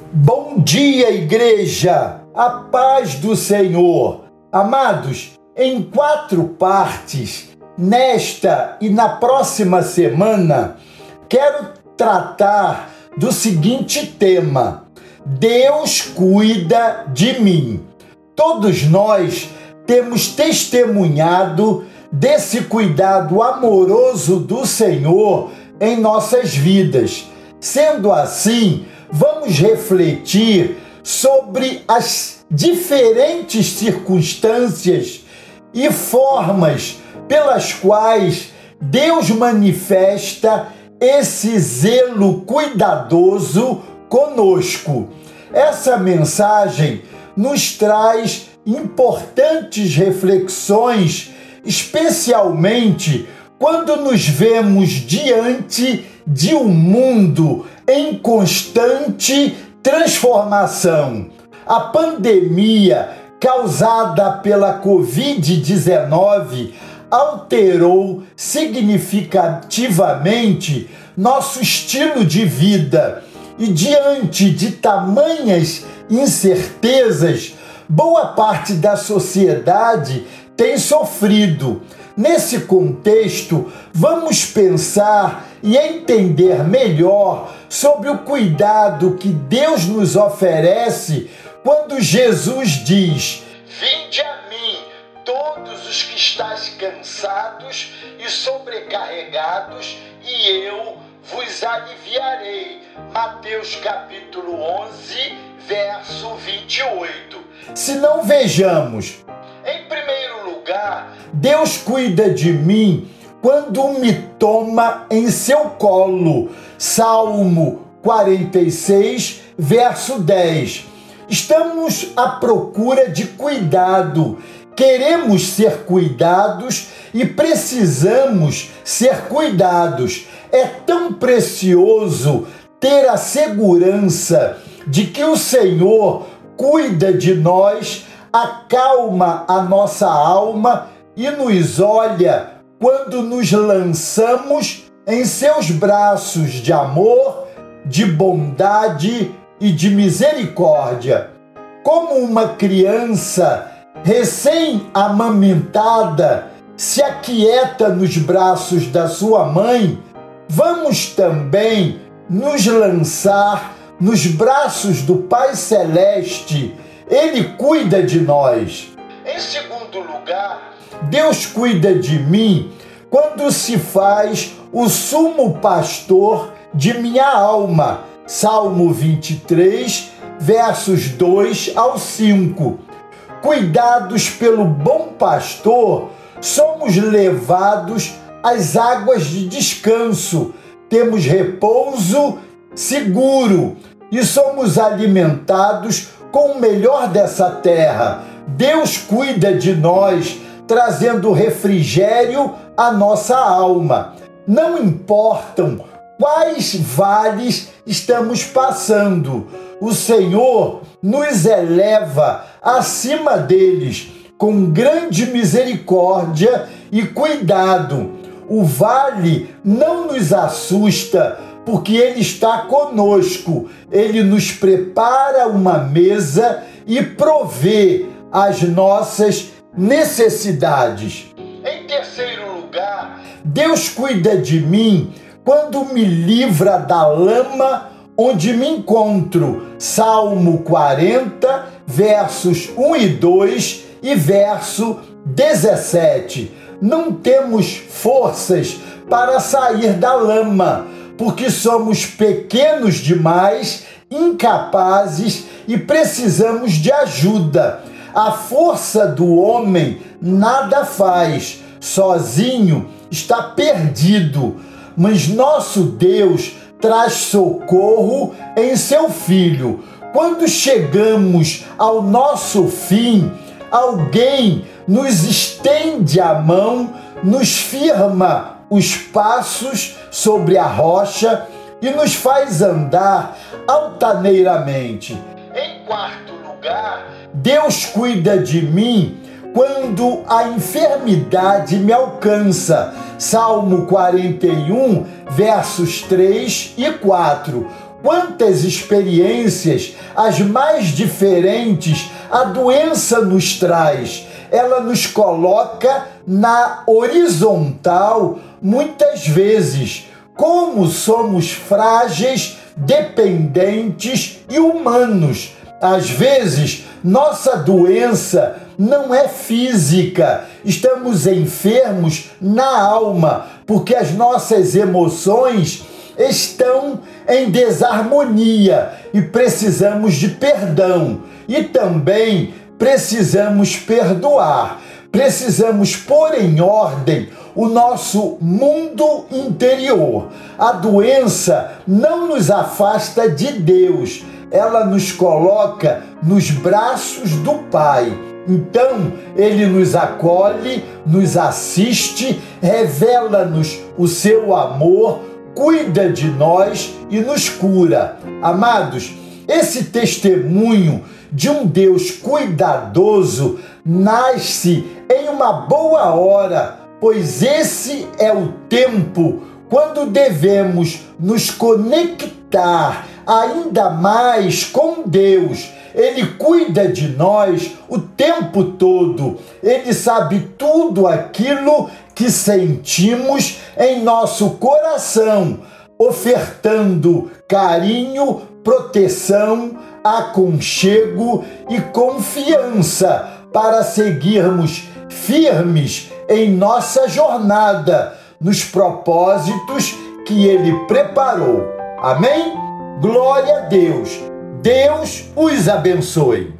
Bom dia, igreja! A paz do Senhor! Amados, em quatro partes, nesta e na próxima semana, quero tratar do seguinte tema: Deus cuida de mim. Todos nós temos testemunhado desse cuidado amoroso do Senhor em nossas vidas. Sendo assim, vamos refletir sobre as diferentes circunstâncias e formas pelas quais Deus manifesta esse zelo cuidadoso conosco. Essa mensagem nos traz importantes reflexões, especialmente quando nos vemos diante de um mundo em constante transformação. A pandemia causada pela Covid-19 alterou significativamente nosso estilo de vida e, diante de tamanhas incertezas, boa parte da sociedade tem sofrido. Nesse contexto, vamos pensar e entender melhor sobre o cuidado que Deus nos oferece quando Jesus diz: Vinde a mim, todos os que estáis cansados e sobrecarregados, e eu vos aliviarei. Mateus capítulo 11, verso 28. Se não vejamos, em primeiro lugar, Deus cuida de mim quando me toma em seu colo. Salmo 46, verso 10. Estamos à procura de cuidado. Queremos ser cuidados e precisamos ser cuidados. É tão precioso ter a segurança de que o Senhor cuida de nós, acalma a nossa alma e nos olha quando nos lançamos em seus braços de amor, de bondade e de misericórdia. Como uma criança recém-amamentada se aquieta nos braços da sua mãe, vamos também nos lançar nos braços do Pai Celeste. Ele cuida de nós. Em segundo lugar, Deus cuida de mim quando se faz o sumo pastor de minha alma. Salmo 23, versos 2 ao 5. Cuidados pelo bom pastor, somos levados às águas de descanso, temos repouso seguro e somos alimentados com o melhor dessa terra. Deus cuida de nós trazendo refrigério à nossa alma. Não importam quais vales estamos passando, o Senhor nos eleva acima deles com grande misericórdia e cuidado. O vale não nos assusta, porque Ele está conosco. Ele nos prepara uma mesa e provê as nossas necessidades. Em terceiro lugar, Deus cuida de mim quando me livra da lama onde me encontro. Salmo 40, versos 1 e 2 e verso 17. Não temos forças para sair da lama, porque somos pequenos demais, incapazes e precisamos de ajuda. A força do homem nada faz, sozinho está perdido, mas nosso Deus traz socorro em seu Filho. Quando chegamos ao nosso fim, alguém nos estende a mão, nos firma os passos sobre a rocha e nos faz andar altaneiramente. Em quarto lugar, Deus cuida de mim quando a enfermidade me alcança. Salmo 41, versos 3 e 4. quantas experiências, as mais diferentes, a doença nos traz. Ela nos coloca na horizontal muitas vezes. Como somos frágeis, dependentes e humanos. Às vezes, nossa doença não é física, estamos enfermos na alma, porque as nossas emoções estão em desarmonia e precisamos de perdão. E também precisamos perdoar, precisamos pôr em ordem o nosso mundo interior. A doença não nos afasta de Deus, ela nos coloca nos braços do Pai. Então, ele nos acolhe, nos assiste, revela-nos o seu amor, cuida de nós e nos cura. Amados, esse testemunho de um Deus cuidadoso nasce em uma boa hora, pois esse é o tempo quando devemos nos conectar ainda mais com Deus. Ele cuida de nós o tempo todo. Ele sabe tudo aquilo que sentimos em nosso coração, ofertando carinho, proteção, aconchego e confiança para seguirmos firmes em nossa jornada nos propósitos que ele preparou. Amém? Glória a Deus. Deus os abençoe.